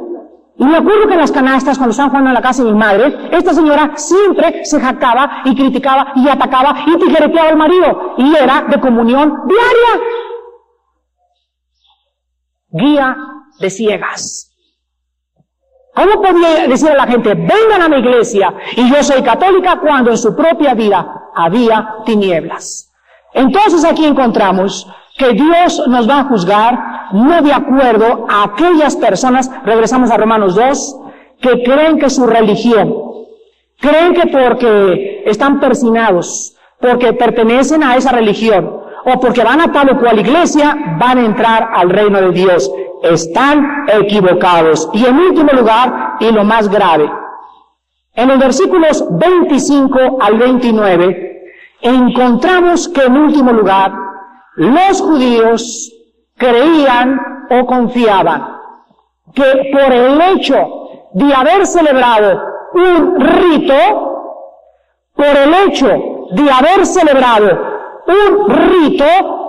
Y me acuerdo que en las canastas, cuando estaban jugando en la casa de mi madre, esta señora siempre se jactaba y criticaba y atacaba y tijereteaba al marido. Y era de comunión diaria. Guía de ciegas. ¿Cómo podía decir a la gente, vengan a mi iglesia y yo soy católica cuando en su propia vida había tinieblas? Entonces aquí encontramos que Dios nos va a juzgar no de acuerdo a aquellas personas, regresamos a Romanos 2, que creen que su religión, creen que porque están persinados, porque pertenecen a esa religión, o porque van a tal o cual iglesia, van a entrar al reino de Dios. Están equivocados. Y en último lugar, y lo más grave, en los versículos 25 al 29, encontramos que en último lugar, los judíos creían o confiaban que por el hecho de haber celebrado un rito, por el hecho de haber celebrado un rito,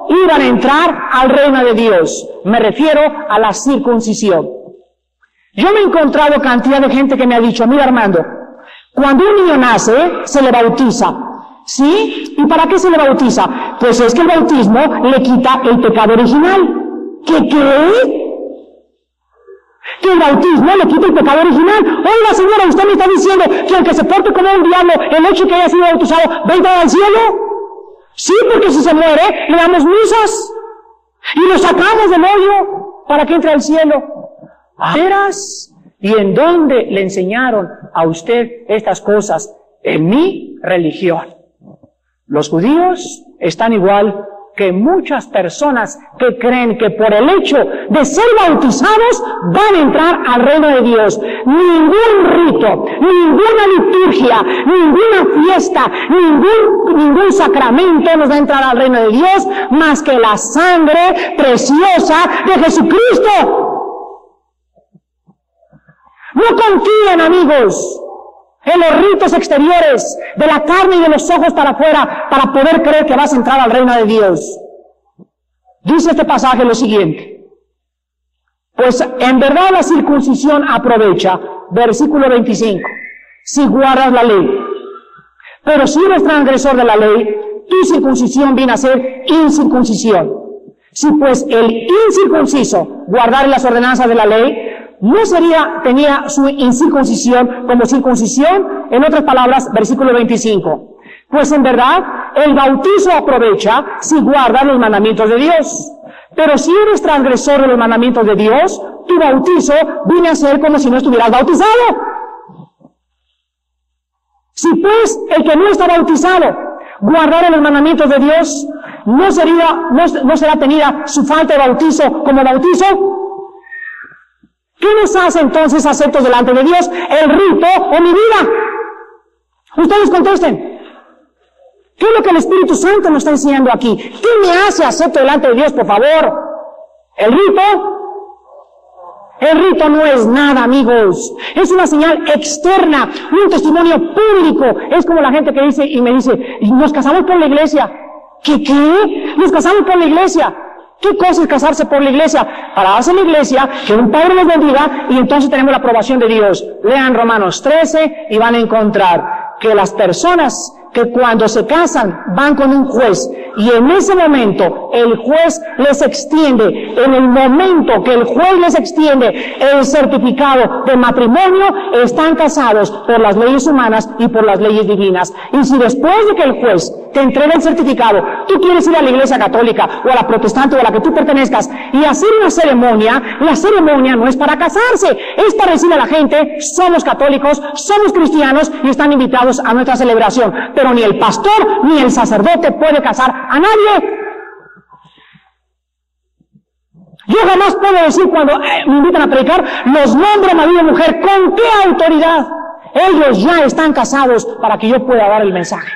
iban a entrar al reino de Dios. Me refiero a la circuncisión. Yo me he encontrado cantidad de gente que me ha dicho, mira Armando, cuando un niño nace, se le bautiza. ¿Sí? ¿Y para qué se le bautiza? Pues es que el bautismo le quita el pecado original. ¿Qué cree? Que el bautismo le quita el pecado original. Oiga señora, usted me está diciendo que aunque se porte como un diablo, el hecho de que haya sido bautizado, ¿va a entrar al cielo? Sí, porque si se muere, le damos misas. Y lo sacamos del hoyo para que entre al cielo. ¿Veras? ¿Y en dónde le enseñaron a usted estas cosas? En mi religión. Los judíos están igual que muchas personas que creen que por el hecho de ser bautizados van a entrar al reino de Dios. Ningún rito, ninguna liturgia, ninguna fiesta, ningún, ningún sacramento nos va a entrar al reino de Dios más que la sangre preciosa de Jesucristo. No confíen amigos en los ritos exteriores, de la carne y de los ojos para afuera, para poder creer que vas a entrar al reino de Dios. Dice este pasaje lo siguiente. Pues en verdad la circuncisión aprovecha, versículo 25, si guardas la ley. Pero si eres transgresor de la ley, tu circuncisión viene a ser incircuncisión. Si pues el incircunciso guardar las ordenanzas de la ley, no sería, tenía su incircuncisión como circuncisión, en otras palabras, versículo 25. Pues en verdad, el bautizo aprovecha si guarda los mandamientos de Dios. Pero si eres transgresor de los mandamientos de Dios, tu bautizo viene a ser como si no estuvieras bautizado. Si pues el que no está bautizado guardara los mandamientos de Dios, no sería, no, será tenida su falta de bautizo como bautizo. ¿Qué nos hace entonces aceptos delante de Dios? ¿El rito o mi vida? Ustedes contesten. ¿Qué es lo que el Espíritu Santo nos está enseñando aquí? ¿Qué me hace acepto delante de Dios, por favor? ¿El rito? El rito no es nada, amigos. Es una señal externa, un testimonio público. Es como la gente que dice y me dice, nos casamos por la iglesia. ¿Qué qué? Nos casamos por la iglesia. ¿Qué cosa es casarse por la iglesia? Para en la iglesia, que un padre nos bendiga y entonces tenemos la aprobación de Dios. Lean Romanos 13 y van a encontrar que las personas que cuando se casan van con un juez y en ese momento el juez les extiende, en el momento que el juez les extiende el certificado de matrimonio, están casados por las leyes humanas y por las leyes divinas. Y si después de que el juez te entrega el certificado, tú quieres ir a la iglesia católica o a la protestante o a la que tú pertenezcas y hacer una ceremonia, la ceremonia no es para casarse, es para decir a la gente, somos católicos, somos cristianos y están invitados a nuestra celebración pero ni el pastor ni el sacerdote puede casar a nadie. Yo jamás puedo decir cuando eh, me invitan a predicar, los nombro marido y mujer, ¿con qué autoridad? Ellos ya están casados para que yo pueda dar el mensaje.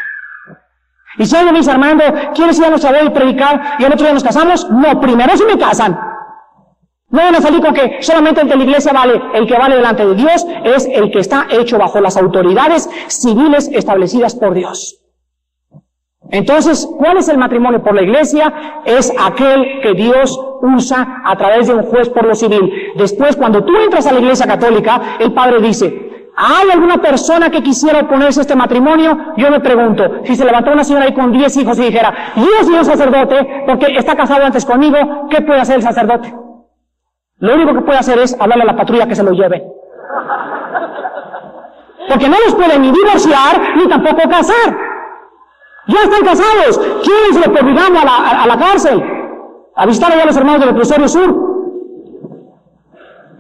Y si alguien me dice, Armando, ¿quieres ir a nuestra boda y predicar y el otro día nos casamos? No, primero si me casan. No van a salir con que solamente el de la iglesia vale, el que vale delante de Dios es el que está hecho bajo las autoridades civiles establecidas por Dios. Entonces, ¿cuál es el matrimonio por la iglesia? Es aquel que Dios usa a través de un juez por lo civil. Después, cuando tú entras a la iglesia católica, el padre dice, ¿hay alguna persona que quisiera oponerse a este matrimonio? Yo me pregunto, si se levantó una señora ahí con diez hijos y dijera, yo soy un sacerdote porque está casado antes conmigo, ¿qué puede hacer el sacerdote? Lo único que puede hacer es hablarle a la patrulla que se lo lleve. Porque no los puede ni divorciar ni tampoco casar. Ya están casados. ¿Quién se lo obligamos a la, a, la cárcel? A visitar a los hermanos del Reclusorio Sur.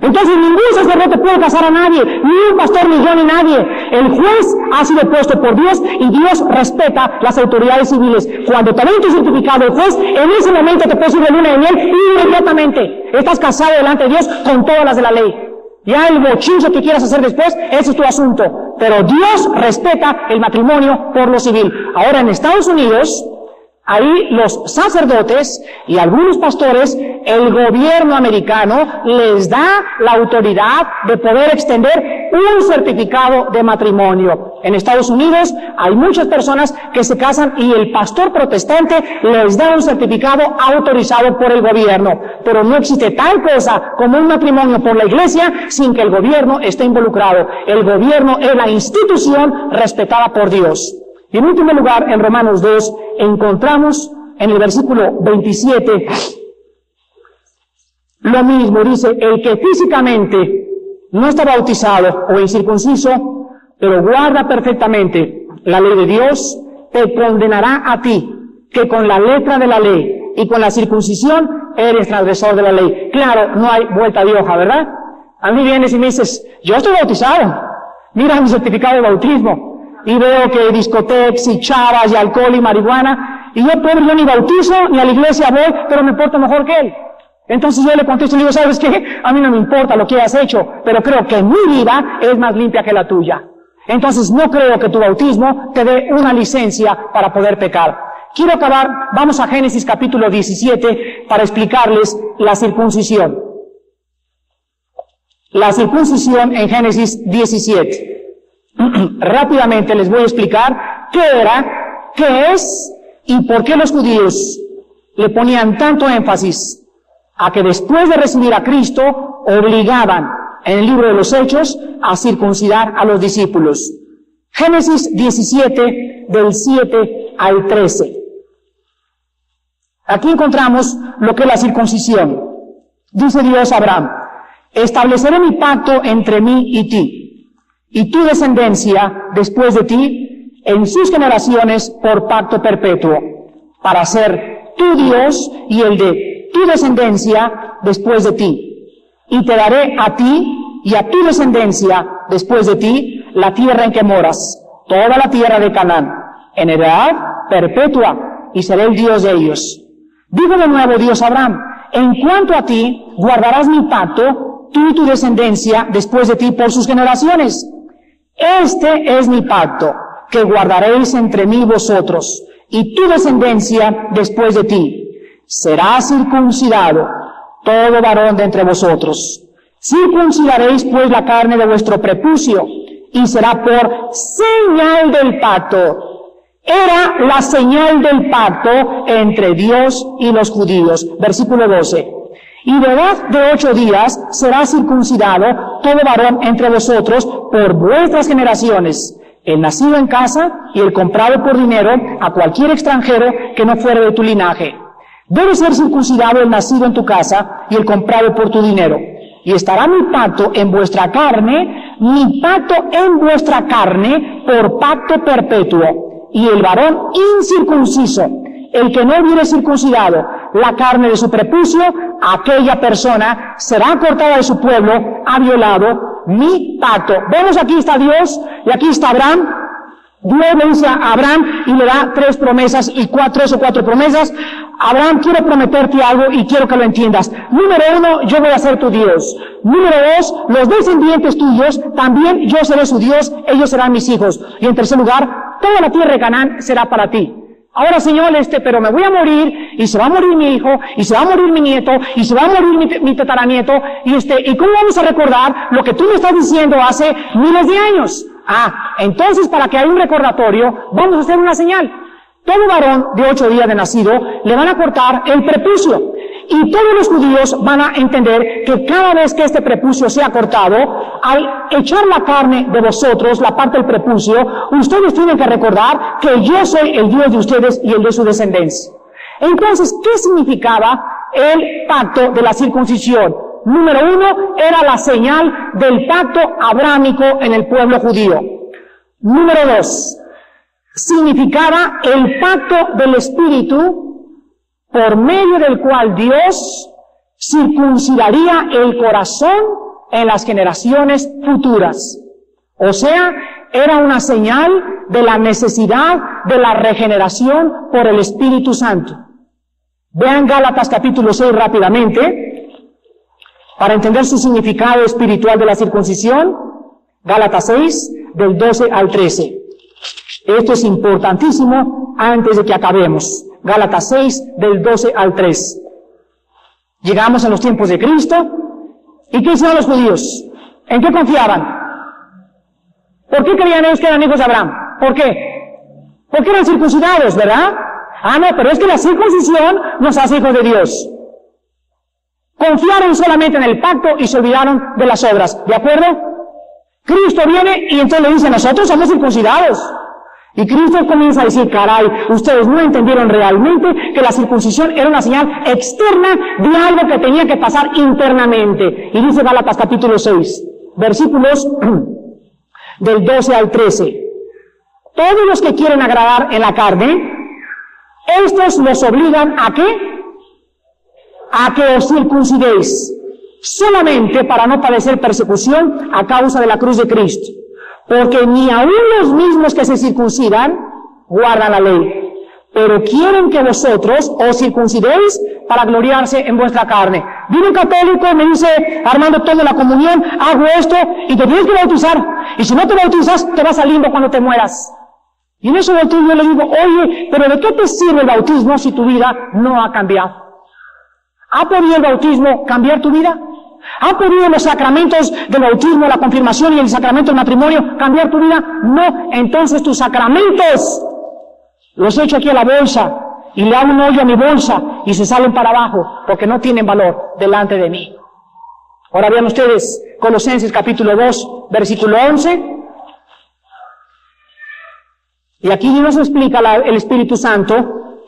Entonces ningún sacerdote puede casar a nadie, ni un pastor, ni yo, ni nadie. El juez ha sido puesto por Dios y Dios respeta las autoridades civiles. Cuando te den tu certificado el juez, en ese momento te puedes ir de luna de miel inmediatamente. Estás casado delante de Dios con todas las de la ley. Ya el bochincho que quieras hacer después, ese es tu asunto. Pero Dios respeta el matrimonio por lo civil. Ahora en Estados Unidos, Ahí los sacerdotes y algunos pastores, el gobierno americano les da la autoridad de poder extender un certificado de matrimonio. En Estados Unidos hay muchas personas que se casan y el pastor protestante les da un certificado autorizado por el gobierno. Pero no existe tal cosa como un matrimonio por la iglesia sin que el gobierno esté involucrado. El gobierno es la institución respetada por Dios. Y en último lugar, en Romanos 2, encontramos en el versículo 27 lo mismo, dice, el que físicamente no está bautizado o incircunciso, pero guarda perfectamente la ley de Dios, te condenará a ti, que con la letra de la ley y con la circuncisión eres transgresor de la ley. Claro, no hay vuelta de hoja, ¿verdad? A mí vienes y me dices, yo estoy bautizado, mira mi certificado de bautismo, y veo que discotecas y chavas y alcohol y marihuana, y yo pobre, yo ni bautizo, ni a la iglesia voy, pero me porto mejor que él. Entonces yo le contesto y le digo, ¿sabes qué? A mí no me importa lo que has hecho, pero creo que mi vida es más limpia que la tuya. Entonces no creo que tu bautismo te dé una licencia para poder pecar. Quiero acabar, vamos a Génesis capítulo 17 para explicarles la circuncisión. La circuncisión en Génesis 17. (clears throat) Rápidamente les voy a explicar qué era, qué es y por qué los judíos le ponían tanto énfasis a que después de recibir a Cristo obligaban en el libro de los Hechos a circuncidar a los discípulos. Génesis 17 del 7 al 13. Aquí encontramos lo que es la circuncisión. Dice Dios a Abraham, estableceré mi pacto entre mí y ti, y tu descendencia después de ti, en sus generaciones por pacto perpetuo, para ser tu Dios y el de tu descendencia después de ti. Y te daré a ti y a tu descendencia después de ti la tierra en que moras, toda la tierra de Canaán, en edad perpetua, y seré el Dios de ellos. Digo de nuevo Dios Abraham, en cuanto a ti, guardarás mi pacto, tú y tu descendencia después de ti por sus generaciones. Este es mi pacto, que guardaréis entre mí vosotros y tu descendencia después de ti. Será circuncidado todo varón de entre vosotros. Circuncidaréis pues la carne de vuestro prepucio y será por señal del pacto era la señal del pacto entre Dios y los judíos. Versículo 12. Y de edad de ocho días será circuncidado todo varón entre vosotros por vuestras generaciones, el nacido en casa y el comprado por dinero a cualquier extranjero que no fuera de tu linaje. Debe ser circuncidado el nacido en tu casa y el comprado por tu dinero. Y estará mi pacto en vuestra carne, mi pacto en vuestra carne por pacto perpetuo y el varón incircunciso, el que no hubiere circuncidado la carne de su prepucio, aquella persona será cortada de su pueblo, ha violado mi pacto. Vemos aquí está Dios y aquí está Abraham. Dios le a Abraham y le da tres promesas y cuatro, o cuatro promesas. Abraham, quiero prometerte algo y quiero que lo entiendas. Número uno, yo voy a ser tu Dios. Número dos, los descendientes tuyos, también yo seré su Dios, ellos serán mis hijos. Y en tercer lugar, toda la tierra de Canaán será para ti. Ahora, Señor, este, pero me voy a morir, y se va a morir mi hijo, y se va a morir mi nieto, y se va a morir mi, tataranieto, y este, ¿y cómo vamos a recordar lo que tú me estás diciendo hace miles de años? Ah, entonces para que haya un recordatorio, vamos a hacer una señal. Todo varón de ocho días de nacido le van a cortar el prepucio. Y todos los judíos van a entender que cada vez que este prepucio sea cortado, al echar la carne de vosotros, la parte del prepucio, ustedes tienen que recordar que yo soy el Dios de ustedes y el de su descendencia. Entonces, ¿qué significaba el pacto de la circuncisión? Número uno, era la señal del pacto abrámico en el pueblo judío. Número dos, significaba el pacto del Espíritu por medio del cual Dios circuncidaría el corazón en las generaciones futuras. O sea, era una señal de la necesidad de la regeneración por el Espíritu Santo. Vean Gálatas capítulo 6 rápidamente, para entender su significado espiritual de la circuncisión. Gálatas 6, del 12 al 13. Esto es importantísimo antes de que acabemos. Gálatas 6, del 12 al 3. Llegamos a los tiempos de Cristo. ¿Y qué hicieron los judíos? ¿En qué confiaban? ¿Por qué creían ellos que eran hijos de Abraham? ¿Por qué? Porque eran circuncidados, ¿verdad? Ah, no, pero es que la circuncisión nos hace hijos de Dios. Confiaron solamente en el pacto y se olvidaron de las obras. ¿De acuerdo? Cristo viene y entonces le dice, nosotros somos circuncidados. Y Cristo comienza a decir, caray, ustedes no entendieron realmente que la circuncisión era una señal externa de algo que tenía que pasar internamente. Y dice Gálatas capítulo 6, versículos (clears throat) del 12 al 13. Todos los que quieren agradar en la carne, estos los obligan a qué? A que os circuncidéis, solamente para no padecer persecución a causa de la cruz de Cristo porque ni aun los mismos que se circuncidan guardan la ley, pero quieren que vosotros os circuncidéis para gloriarse en vuestra carne. Viene un católico, me dice, Armando, toda la comunión, hago esto y te tienes que bautizar. Y si no te bautizas, te vas al limbo cuando te mueras. Y en ese bautismo yo le digo, oye, pero ¿de qué te sirve el bautismo si tu vida no ha cambiado? ¿Ha podido el bautismo cambiar tu vida? ¿Ha podido los sacramentos del bautismo, la confirmación y el sacramento del matrimonio cambiar tu vida? No. Entonces tus sacramentos los echo aquí a la bolsa y le hago un hoyo a mi bolsa y se salen para abajo porque no tienen valor delante de mí. Ahora vean ustedes Colosenses capítulo 2, versículo 11. Y aquí nos explica el Espíritu Santo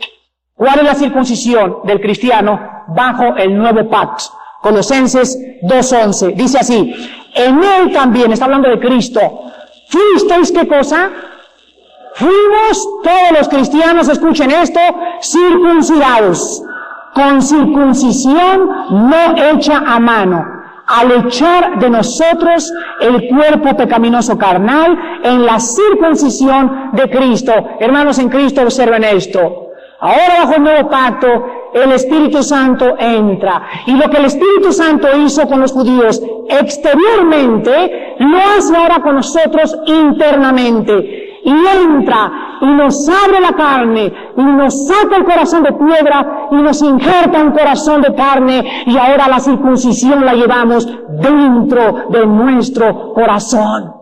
cuál es la circuncisión del cristiano bajo el nuevo pacto. Colosenses 2.11. Dice así, en él también, está hablando de Cristo, fuisteis qué cosa? Fuimos todos los cristianos, escuchen esto, circuncidados, con circuncisión no hecha a mano, al echar de nosotros el cuerpo pecaminoso carnal en la circuncisión de Cristo. Hermanos en Cristo, observen esto. Ahora bajo el nuevo pacto, el Espíritu Santo entra. Y lo que el Espíritu Santo hizo con los judíos exteriormente, lo hace ahora con nosotros internamente. Y entra y nos abre la carne y nos saca el corazón de piedra y nos injerta un corazón de carne y ahora la circuncisión la llevamos dentro de nuestro corazón.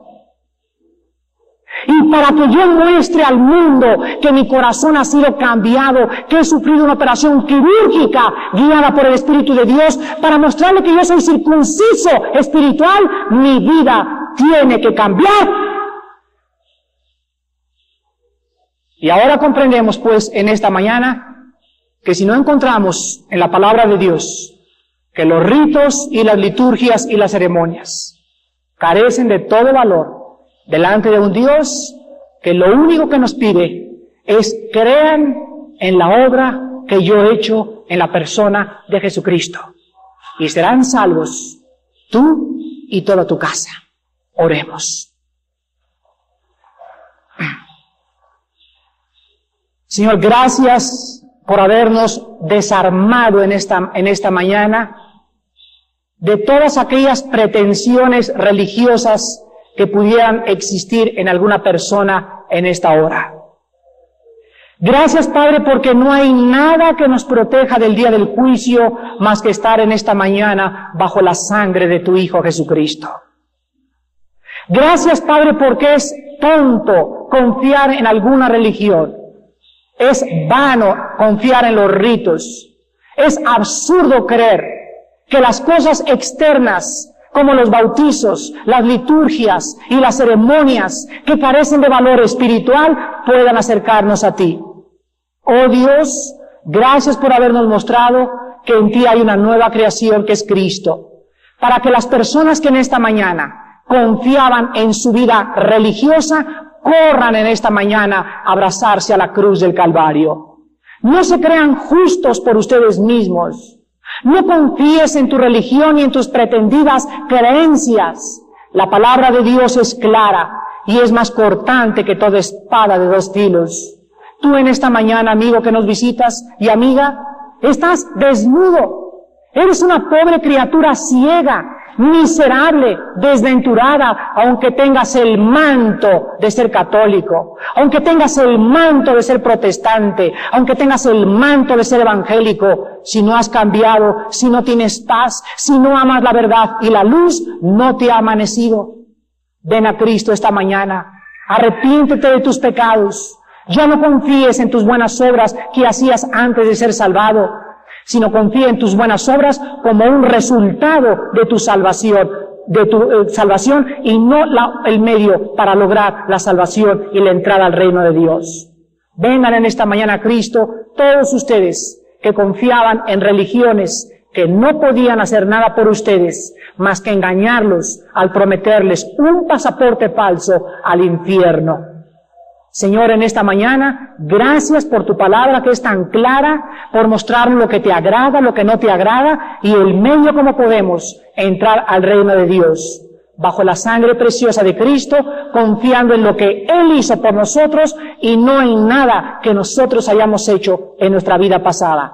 Y para que yo muestre al mundo que mi corazón ha sido cambiado, que he sufrido una operación quirúrgica guiada por el Espíritu de Dios, para mostrarle que yo soy circunciso espiritual, mi vida tiene que cambiar. Y ahora comprendemos pues en esta mañana que si no encontramos en la palabra de Dios que los ritos y las liturgias y las ceremonias carecen de todo valor, delante de un Dios que lo único que nos pide es crean en la obra que yo he hecho en la persona de Jesucristo. Y serán salvos tú y toda tu casa. Oremos. Señor, gracias por habernos desarmado en esta, en esta mañana de todas aquellas pretensiones religiosas que pudieran existir en alguna persona en esta hora. Gracias Padre porque no hay nada que nos proteja del día del juicio más que estar en esta mañana bajo la sangre de tu Hijo Jesucristo. Gracias Padre porque es tonto confiar en alguna religión. Es vano confiar en los ritos. Es absurdo creer que las cosas externas como los bautizos, las liturgias y las ceremonias que carecen de valor espiritual puedan acercarnos a ti. Oh Dios, gracias por habernos mostrado que en ti hay una nueva creación que es Cristo, para que las personas que en esta mañana confiaban en su vida religiosa corran en esta mañana a abrazarse a la cruz del Calvario. No se crean justos por ustedes mismos, no confíes en tu religión y en tus pretendidas creencias. La palabra de Dios es clara y es más cortante que toda espada de dos filos. Tú en esta mañana, amigo que nos visitas y amiga, estás desnudo. Eres una pobre criatura ciega miserable, desventurada, aunque tengas el manto de ser católico, aunque tengas el manto de ser protestante, aunque tengas el manto de ser evangélico, si no has cambiado, si no tienes paz, si no amas la verdad y la luz no te ha amanecido. Ven a Cristo esta mañana, arrepiéntete de tus pecados, ya no confíes en tus buenas obras que hacías antes de ser salvado sino confía en tus buenas obras como un resultado de tu salvación, de tu eh, salvación y no el medio para lograr la salvación y la entrada al reino de Dios. Vengan en esta mañana a Cristo todos ustedes que confiaban en religiones que no podían hacer nada por ustedes más que engañarlos al prometerles un pasaporte falso al infierno. Señor, en esta mañana, gracias por tu palabra que es tan clara, por mostrarnos lo que te agrada, lo que no te agrada y el medio como podemos entrar al reino de Dios. Bajo la sangre preciosa de Cristo, confiando en lo que Él hizo por nosotros y no en nada que nosotros hayamos hecho en nuestra vida pasada.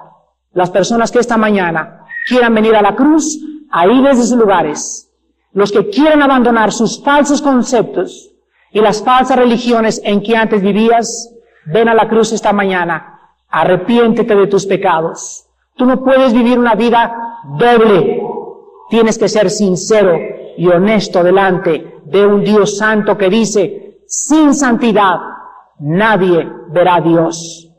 Las personas que esta mañana quieran venir a la cruz, ahí desde sus lugares. Los que quieran abandonar sus falsos conceptos, y las falsas religiones en que antes vivías, ven a la cruz esta mañana, arrepiéntete de tus pecados. Tú no puedes vivir una vida doble. Tienes que ser sincero y honesto delante de un Dios santo que dice, sin santidad nadie verá a Dios.